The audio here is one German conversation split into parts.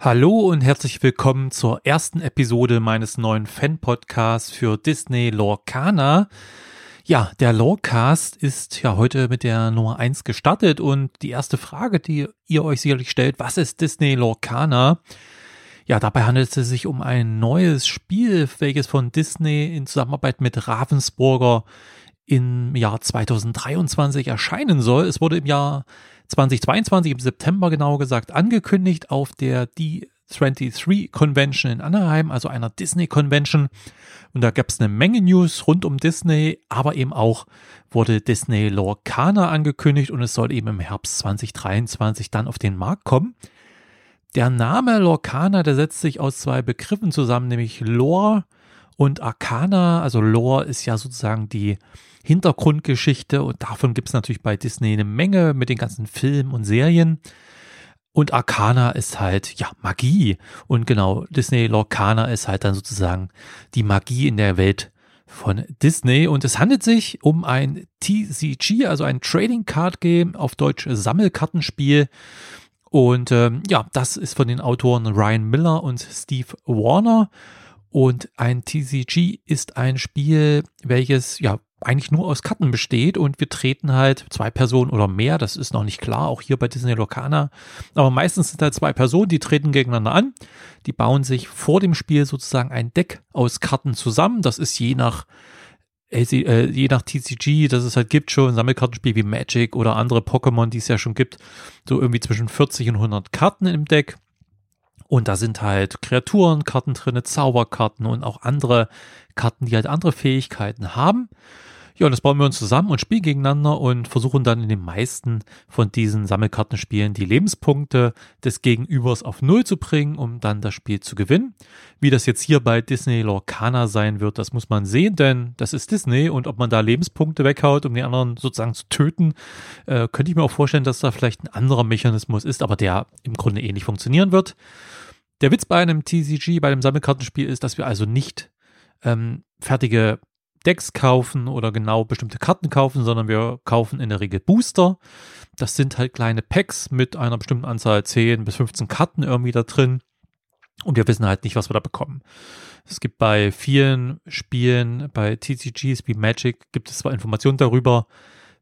Hallo und herzlich willkommen zur ersten Episode meines neuen Fan-Podcasts für Disney Lorcana. Ja, der Lorecast ist ja heute mit der Nummer 1 gestartet und die erste Frage, die ihr euch sicherlich stellt, was ist Disney Lorcana? Ja, dabei handelt es sich um ein neues Spiel, welches von Disney in Zusammenarbeit mit Ravensburger im Jahr 2023 erscheinen soll. Es wurde im Jahr 2022, im September genau gesagt, angekündigt auf der D23 Convention in Anaheim, also einer Disney Convention. Und da gab es eine Menge News rund um Disney, aber eben auch wurde Disney Lorcana angekündigt und es soll eben im Herbst 2023 dann auf den Markt kommen. Der Name Lorcana, der setzt sich aus zwei Begriffen zusammen, nämlich Lore und Arcana. Also Lore ist ja sozusagen die Hintergrundgeschichte und davon gibt es natürlich bei Disney eine Menge mit den ganzen Filmen und Serien. Und Arcana ist halt, ja, Magie. Und genau, Disney Lorcana ist halt dann sozusagen die Magie in der Welt von Disney. Und es handelt sich um ein TCG, also ein Trading Card Game, auf Deutsch Sammelkartenspiel. Und ähm, ja, das ist von den Autoren Ryan Miller und Steve Warner. Und ein TCG ist ein Spiel, welches ja eigentlich nur aus Karten besteht und wir treten halt zwei Personen oder mehr, das ist noch nicht klar, auch hier bei Disney Locana, aber meistens sind halt zwei Personen, die treten gegeneinander an, die bauen sich vor dem Spiel sozusagen ein Deck aus Karten zusammen, das ist je nach äh, je nach TCG, das es halt gibt, schon Sammelkartenspiel wie Magic oder andere Pokémon, die es ja schon gibt, so irgendwie zwischen 40 und 100 Karten im Deck. Und da sind halt Kreaturenkarten drin, Zauberkarten und auch andere Karten, die halt andere Fähigkeiten haben. Ja, und das bauen wir uns zusammen und spielen gegeneinander und versuchen dann in den meisten von diesen Sammelkartenspielen die Lebenspunkte des Gegenübers auf Null zu bringen, um dann das Spiel zu gewinnen. Wie das jetzt hier bei Disney Lorcana sein wird, das muss man sehen, denn das ist Disney und ob man da Lebenspunkte weghaut, um die anderen sozusagen zu töten, äh, könnte ich mir auch vorstellen, dass da vielleicht ein anderer Mechanismus ist, aber der im Grunde ähnlich funktionieren wird. Der Witz bei einem TCG, bei einem Sammelkartenspiel ist, dass wir also nicht ähm, fertige Decks kaufen oder genau bestimmte Karten kaufen, sondern wir kaufen in der Regel Booster. Das sind halt kleine Packs mit einer bestimmten Anzahl 10 bis 15 Karten irgendwie da drin. Und wir wissen halt nicht, was wir da bekommen. Es gibt bei vielen Spielen, bei TCGs wie Magic, gibt es zwar Informationen darüber,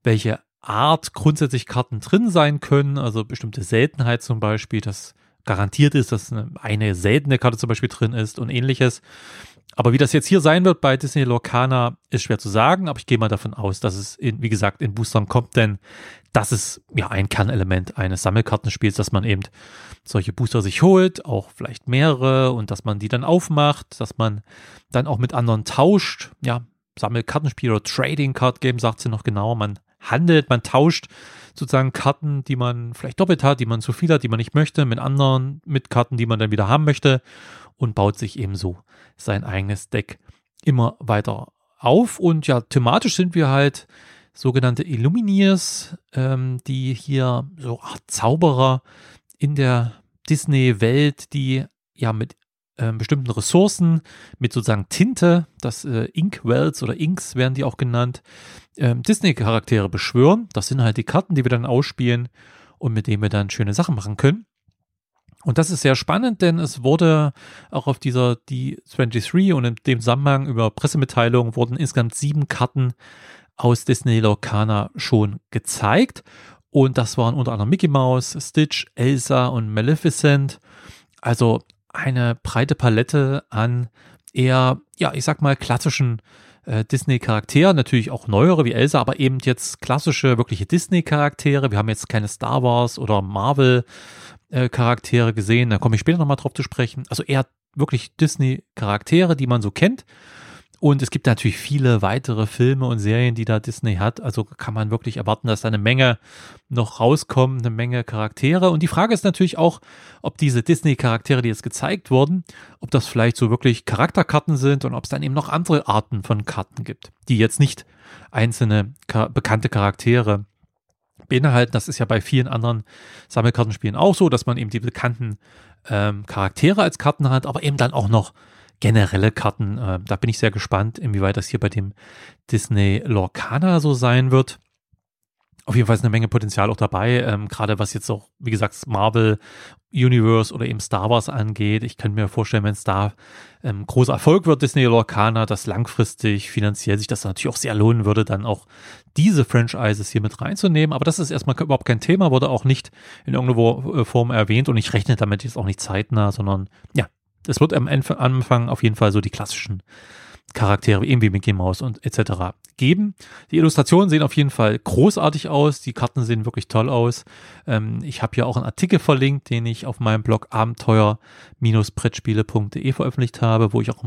welche Art grundsätzlich Karten drin sein können, also bestimmte Seltenheit zum Beispiel, dass garantiert ist, dass eine, seltene Karte zum Beispiel drin ist und ähnliches. Aber wie das jetzt hier sein wird bei Disney Lorcana, ist schwer zu sagen, aber ich gehe mal davon aus, dass es, in, wie gesagt, in Boostern kommt, denn das ist ja ein Kernelement eines Sammelkartenspiels, dass man eben solche Booster sich holt, auch vielleicht mehrere und dass man die dann aufmacht, dass man dann auch mit anderen tauscht. Ja, Sammelkartenspiel oder Trading Card Game sagt sie noch genauer, man handelt, man tauscht sozusagen Karten, die man vielleicht doppelt hat, die man zu viel hat, die man nicht möchte, mit anderen, mit Karten, die man dann wieder haben möchte und baut sich eben so sein eigenes Deck immer weiter auf. Und ja, thematisch sind wir halt sogenannte Illumineers, ähm, die hier so Art Zauberer in der Disney-Welt, die ja mit ähm, bestimmten Ressourcen, mit sozusagen Tinte, das äh, Inkwells oder Inks werden die auch genannt, ähm, Disney-Charaktere beschwören. Das sind halt die Karten, die wir dann ausspielen und mit denen wir dann schöne Sachen machen können. Und das ist sehr spannend, denn es wurde auch auf dieser D23 und in dem Zusammenhang über Pressemitteilungen wurden insgesamt sieben Karten aus Disney Lorcana schon gezeigt. Und das waren unter anderem Mickey Mouse, Stitch, Elsa und Maleficent. Also eine breite Palette an eher, ja, ich sag mal, klassischen äh, Disney-Charakteren, natürlich auch neuere wie Elsa, aber eben jetzt klassische, wirkliche Disney-Charaktere. Wir haben jetzt keine Star Wars oder Marvel äh, gesehen, da komme ich später nochmal drauf zu sprechen. Also eher wirklich Disney-Charaktere, die man so kennt. Und es gibt natürlich viele weitere Filme und Serien, die da Disney hat. Also kann man wirklich erwarten, dass da eine Menge noch rauskommen, eine Menge Charaktere. Und die Frage ist natürlich auch, ob diese Disney-Charaktere, die jetzt gezeigt wurden, ob das vielleicht so wirklich Charakterkarten sind und ob es dann eben noch andere Arten von Karten gibt, die jetzt nicht einzelne bekannte Charaktere beinhalten. Das ist ja bei vielen anderen Sammelkartenspielen auch so, dass man eben die bekannten ähm, Charaktere als Karten hat, aber eben dann auch noch generelle Karten. Äh, da bin ich sehr gespannt, inwieweit das hier bei dem Disney Lorcana so sein wird. auf jeden Fall ist eine Menge Potenzial auch dabei, ähm, gerade was jetzt auch, wie gesagt, Marvel Universe oder eben Star Wars angeht. Ich könnte mir vorstellen, wenn es da ähm, großer Erfolg wird, Disney Lorcaner, dass langfristig finanziell sich das natürlich auch sehr lohnen würde, dann auch diese Franchises hier mit reinzunehmen. Aber das ist erstmal überhaupt kein Thema, wurde auch nicht in irgendeiner äh, Form erwähnt und ich rechne damit jetzt auch nicht zeitnah, sondern ja, es wird am Anfang auf jeden Fall so die klassischen Charaktere, eben wie Mickey Mouse und etc. geben. Die Illustrationen sehen auf jeden Fall großartig aus. Die Karten sehen wirklich toll aus. Ähm, ich habe hier auch einen Artikel verlinkt, den ich auf meinem Blog abenteuer-brettspiele.de veröffentlicht habe, wo ich auch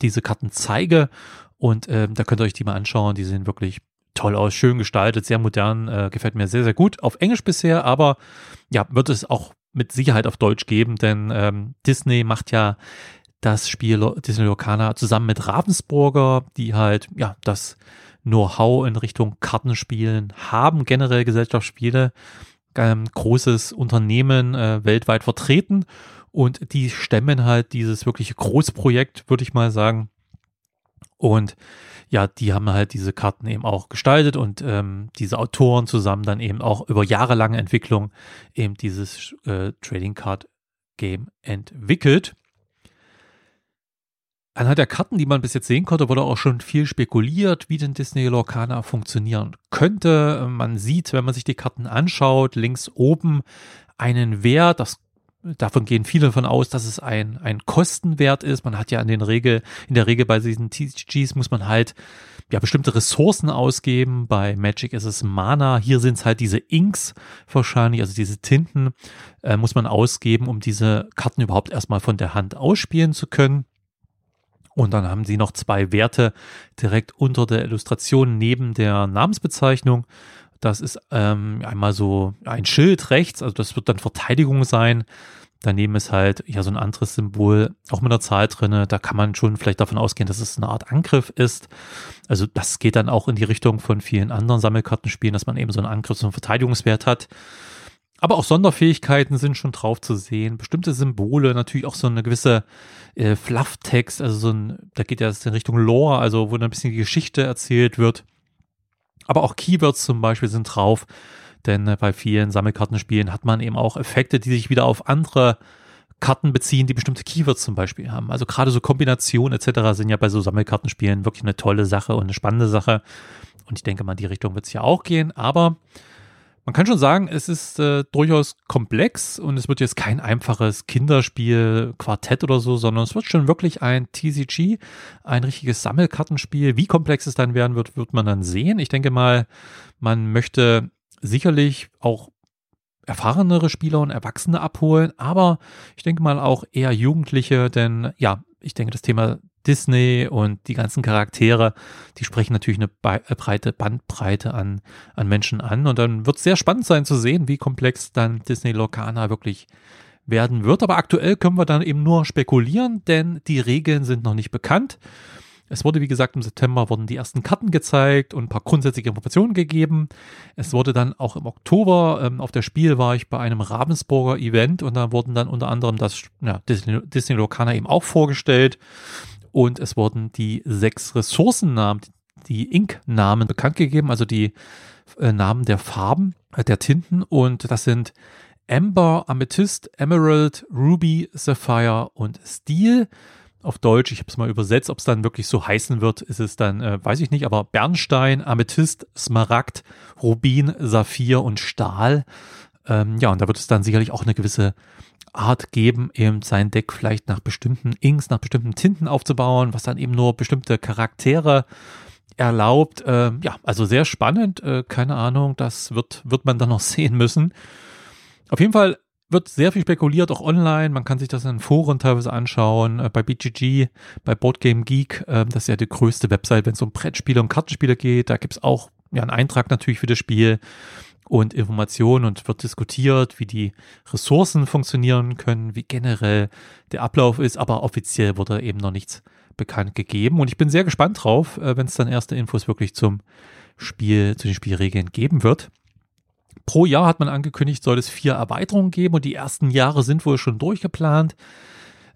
diese Karten zeige. Und ähm, da könnt ihr euch die mal anschauen. Die sehen wirklich toll aus, schön gestaltet, sehr modern, äh, gefällt mir sehr, sehr gut. Auf Englisch bisher, aber ja, wird es auch mit Sicherheit auf Deutsch geben, denn ähm, Disney macht ja das Spiel Disney Locana zusammen mit Ravensburger, die halt, ja, das Know-how in Richtung Kartenspielen haben, generell Gesellschaftsspiele, ähm, großes Unternehmen äh, weltweit vertreten und die stemmen halt dieses wirkliche Großprojekt, würde ich mal sagen. Und ja, die haben halt diese Karten eben auch gestaltet und ähm, diese Autoren zusammen dann eben auch über jahrelange Entwicklung eben dieses äh, Trading Card Game entwickelt. Anhand der Karten, die man bis jetzt sehen konnte, wurde auch schon viel spekuliert, wie denn Disney Lorcana funktionieren könnte. Man sieht, wenn man sich die Karten anschaut, links oben einen Wert, das davon gehen viele davon aus, dass es ein, ein Kostenwert ist. Man hat ja in den Regel, in der Regel bei diesen TCGs muss man halt ja bestimmte Ressourcen ausgeben. Bei Magic ist es Mana. Hier sind es halt diese Inks wahrscheinlich, also diese Tinten, äh, muss man ausgeben, um diese Karten überhaupt erstmal von der Hand ausspielen zu können. Und dann haben sie noch zwei Werte direkt unter der Illustration neben der Namensbezeichnung. Das ist ähm, einmal so ein Schild rechts, also das wird dann Verteidigung sein. Daneben ist halt ja so ein anderes Symbol, auch mit einer Zahl drinne. Da kann man schon vielleicht davon ausgehen, dass es eine Art Angriff ist. Also das geht dann auch in die Richtung von vielen anderen Sammelkartenspielen, dass man eben so einen Angriffs- und Verteidigungswert hat. Aber auch Sonderfähigkeiten sind schon drauf zu sehen. Bestimmte Symbole, natürlich auch so eine gewisse äh, Flufftext, also so ein, da geht ja in Richtung Lore, also wo ein bisschen die Geschichte erzählt wird. Aber auch Keywords zum Beispiel sind drauf, denn äh, bei vielen Sammelkartenspielen hat man eben auch Effekte, die sich wieder auf andere Karten beziehen, die bestimmte Keywords zum Beispiel haben. Also gerade so Kombinationen etc. sind ja bei so Sammelkartenspielen wirklich eine tolle Sache und eine spannende Sache. Und ich denke mal, die Richtung wird es ja auch gehen. Aber man kann schon sagen, es ist äh, durchaus komplex und es wird jetzt kein einfaches Kinderspiel, Quartett oder so, sondern es wird schon wirklich ein TCG, ein richtiges Sammelkartenspiel. Wie komplex es dann werden wird, wird man dann sehen. Ich denke mal, man möchte sicherlich auch erfahrenere Spieler und Erwachsene abholen, aber ich denke mal auch eher Jugendliche, denn ja, ich denke, das Thema Disney und die ganzen Charaktere, die sprechen natürlich eine äh, breite Bandbreite an, an Menschen an. Und dann wird es sehr spannend sein zu sehen, wie komplex dann Disney Locana wirklich werden wird. Aber aktuell können wir dann eben nur spekulieren, denn die Regeln sind noch nicht bekannt. Es wurde, wie gesagt, im September wurden die ersten Karten gezeigt und ein paar grundsätzliche Informationen gegeben. Es wurde dann auch im Oktober ähm, auf der Spiel war ich bei einem Ravensburger Event und da wurden dann unter anderem das ja, Disney, Disney Locana eben auch vorgestellt und es wurden die sechs Ressourcennamen, die Ink-Namen bekannt gegeben, also die äh, Namen der Farben, äh, der Tinten und das sind Amber, Amethyst, Emerald, Ruby, Sapphire und Steel. Auf Deutsch, ich habe es mal übersetzt, ob es dann wirklich so heißen wird, ist es dann, äh, weiß ich nicht, aber Bernstein, Amethyst, Smaragd, Rubin, Saphir und Stahl. Ähm, ja, und da wird es dann sicherlich auch eine gewisse Art geben, eben sein Deck vielleicht nach bestimmten Inks, nach bestimmten Tinten aufzubauen, was dann eben nur bestimmte Charaktere erlaubt. Äh, ja, also sehr spannend. Äh, keine Ahnung, das wird, wird man dann noch sehen müssen. Auf jeden Fall wird sehr viel spekuliert, auch online. Man kann sich das in Foren teilweise anschauen. Äh, bei BGG, bei Boardgame Geek, äh, das ist ja die größte Website, wenn es um Brettspiele und Kartenspiele geht. Da gibt's auch ja, einen Eintrag natürlich für das Spiel und Informationen und wird diskutiert, wie die Ressourcen funktionieren können, wie generell der Ablauf ist, aber offiziell wurde eben noch nichts bekannt gegeben und ich bin sehr gespannt drauf, äh, wenn es dann erste Infos wirklich zum Spiel, zu den Spielregeln geben wird. Pro Jahr hat man angekündigt, soll es vier Erweiterungen geben und die ersten Jahre sind wohl schon durchgeplant.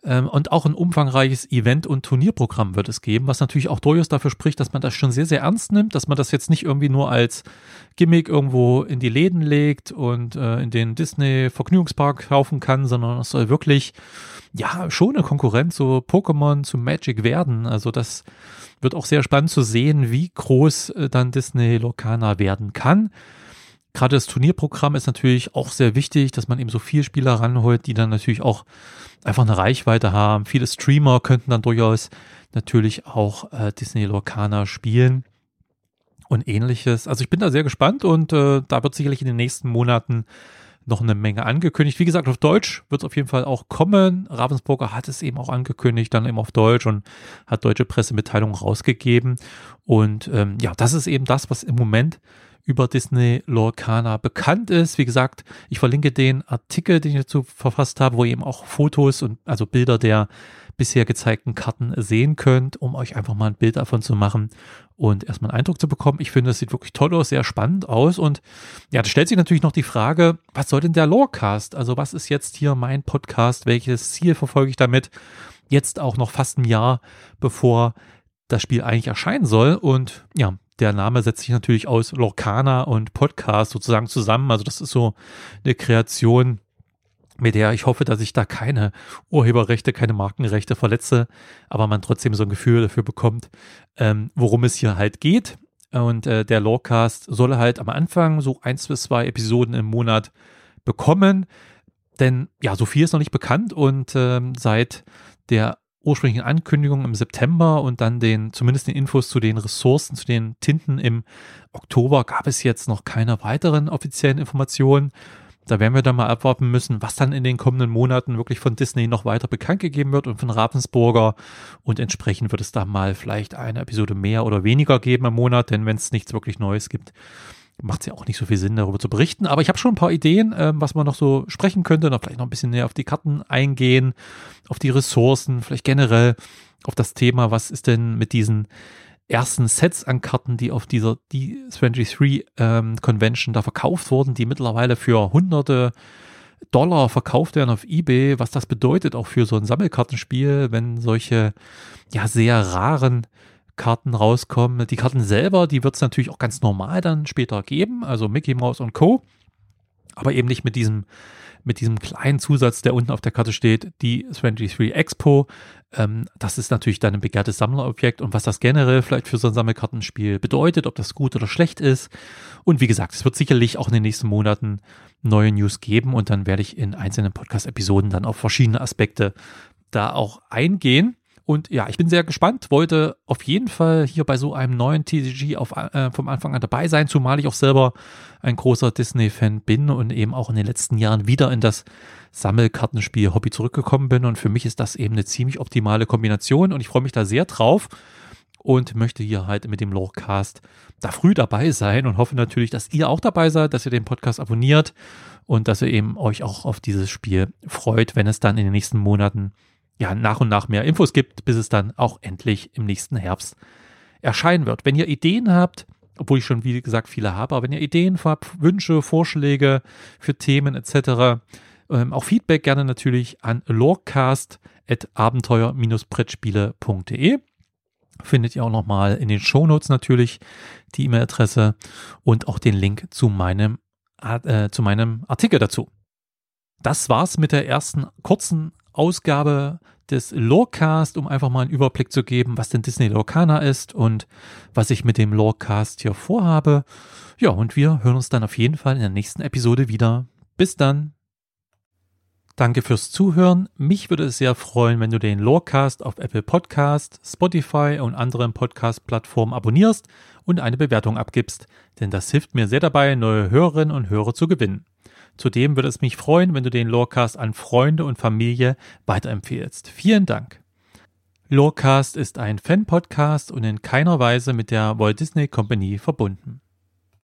Ähm, und auch ein umfangreiches Event- und Turnierprogramm wird es geben, was natürlich auch durchaus dafür spricht, dass man das schon sehr, sehr ernst nimmt, dass man das jetzt nicht irgendwie nur als Gimmick irgendwo in die Läden legt und äh, in den Disney Vergnügungspark kaufen kann, sondern es soll wirklich, ja, schon eine Konkurrenz zu Pokémon, zu Magic werden. Also das wird auch sehr spannend zu sehen, wie groß äh, dann Disney Locana werden kann. Gerade das Turnierprogramm ist natürlich auch sehr wichtig, dass man eben so viele Spieler ranholt, die dann natürlich auch einfach eine Reichweite haben. Viele Streamer könnten dann durchaus natürlich auch äh, Disney Lorcaner spielen und ähnliches. Also ich bin da sehr gespannt und äh, da wird sicherlich in den nächsten Monaten noch eine Menge angekündigt. Wie gesagt, auf Deutsch wird es auf jeden Fall auch kommen. Ravensburger hat es eben auch angekündigt, dann eben auf Deutsch und hat deutsche Pressemitteilungen rausgegeben. Und ähm, ja, das ist eben das, was im Moment über Disney Lorcaner bekannt ist. Wie gesagt, ich verlinke den Artikel, den ich dazu verfasst habe, wo ihr eben auch Fotos und also Bilder der bisher gezeigten Karten sehen könnt, um euch einfach mal ein Bild davon zu machen und erstmal einen Eindruck zu bekommen. Ich finde, es sieht wirklich toll aus, sehr spannend aus und ja, da stellt sich natürlich noch die Frage, was soll denn der Lorecast? Also was ist jetzt hier mein Podcast? Welches Ziel verfolge ich damit? Jetzt auch noch fast ein Jahr, bevor das Spiel eigentlich erscheinen soll und ja, der Name setzt sich natürlich aus Lorcana und Podcast sozusagen zusammen. Also das ist so eine Kreation, mit der ich hoffe, dass ich da keine Urheberrechte, keine Markenrechte verletze, aber man trotzdem so ein Gefühl dafür bekommt, ähm, worum es hier halt geht. Und äh, der Lorecast soll halt am Anfang so eins bis zwei Episoden im Monat bekommen. Denn ja, so viel ist noch nicht bekannt und ähm, seit der ursprünglichen Ankündigung im September und dann den, zumindest den Infos zu den Ressourcen, zu den Tinten im Oktober gab es jetzt noch keine weiteren offiziellen Informationen. Da werden wir dann mal abwarten müssen, was dann in den kommenden Monaten wirklich von Disney noch weiter bekannt gegeben wird und von Ravensburger. Und entsprechend wird es da mal vielleicht eine Episode mehr oder weniger geben im Monat, denn wenn es nichts wirklich Neues gibt, macht es ja auch nicht so viel Sinn, darüber zu berichten. Aber ich habe schon ein paar Ideen, ähm, was man noch so sprechen könnte. Noch vielleicht noch ein bisschen näher auf die Karten eingehen, auf die Ressourcen, vielleicht generell auf das Thema, was ist denn mit diesen ersten Sets an Karten, die auf dieser D23 ähm, Convention da verkauft wurden, die mittlerweile für hunderte Dollar verkauft werden auf eBay, was das bedeutet auch für so ein Sammelkartenspiel, wenn solche ja sehr raren Karten rauskommen. Die Karten selber, die wird es natürlich auch ganz normal dann später geben, also Mickey Mouse und Co. Aber eben nicht mit diesem, mit diesem kleinen Zusatz, der unten auf der Karte steht, die 23 Expo. Ähm, das ist natürlich dann ein begehrtes Sammlerobjekt und was das generell vielleicht für so ein Sammelkartenspiel bedeutet, ob das gut oder schlecht ist. Und wie gesagt, es wird sicherlich auch in den nächsten Monaten neue News geben und dann werde ich in einzelnen Podcast-Episoden dann auf verschiedene Aspekte da auch eingehen. Und ja, ich bin sehr gespannt, wollte auf jeden Fall hier bei so einem neuen TCG auf, äh, vom Anfang an dabei sein, zumal ich auch selber ein großer Disney-Fan bin und eben auch in den letzten Jahren wieder in das Sammelkartenspiel-Hobby zurückgekommen bin. Und für mich ist das eben eine ziemlich optimale Kombination und ich freue mich da sehr drauf und möchte hier halt mit dem Lorecast da früh dabei sein und hoffe natürlich, dass ihr auch dabei seid, dass ihr den Podcast abonniert und dass ihr eben euch auch auf dieses Spiel freut, wenn es dann in den nächsten Monaten ja, nach und nach mehr Infos gibt, bis es dann auch endlich im nächsten Herbst erscheinen wird. Wenn ihr Ideen habt, obwohl ich schon, wie gesagt, viele habe, aber wenn ihr Ideen habt, Wünsche, Vorschläge für Themen etc., ähm, auch Feedback gerne natürlich an lorecast.abenteuer-brettspiele.de. Findet ihr auch nochmal in den Shownotes natürlich die E-Mail-Adresse und auch den Link zu meinem, äh, zu meinem Artikel dazu. Das war's mit der ersten kurzen Ausgabe des Lorecast, um einfach mal einen Überblick zu geben, was denn Disney Lorcana ist und was ich mit dem Lorecast hier vorhabe. Ja, und wir hören uns dann auf jeden Fall in der nächsten Episode wieder. Bis dann. Danke fürs Zuhören. Mich würde es sehr freuen, wenn du den Lorecast auf Apple Podcast, Spotify und anderen Podcast-Plattformen abonnierst und eine Bewertung abgibst, denn das hilft mir sehr dabei, neue Hörerinnen und Hörer zu gewinnen. Zudem würde es mich freuen, wenn du den Lorecast an Freunde und Familie weiterempfehlst. Vielen Dank. Lorecast ist ein Fan-Podcast und in keiner Weise mit der Walt Disney Company verbunden.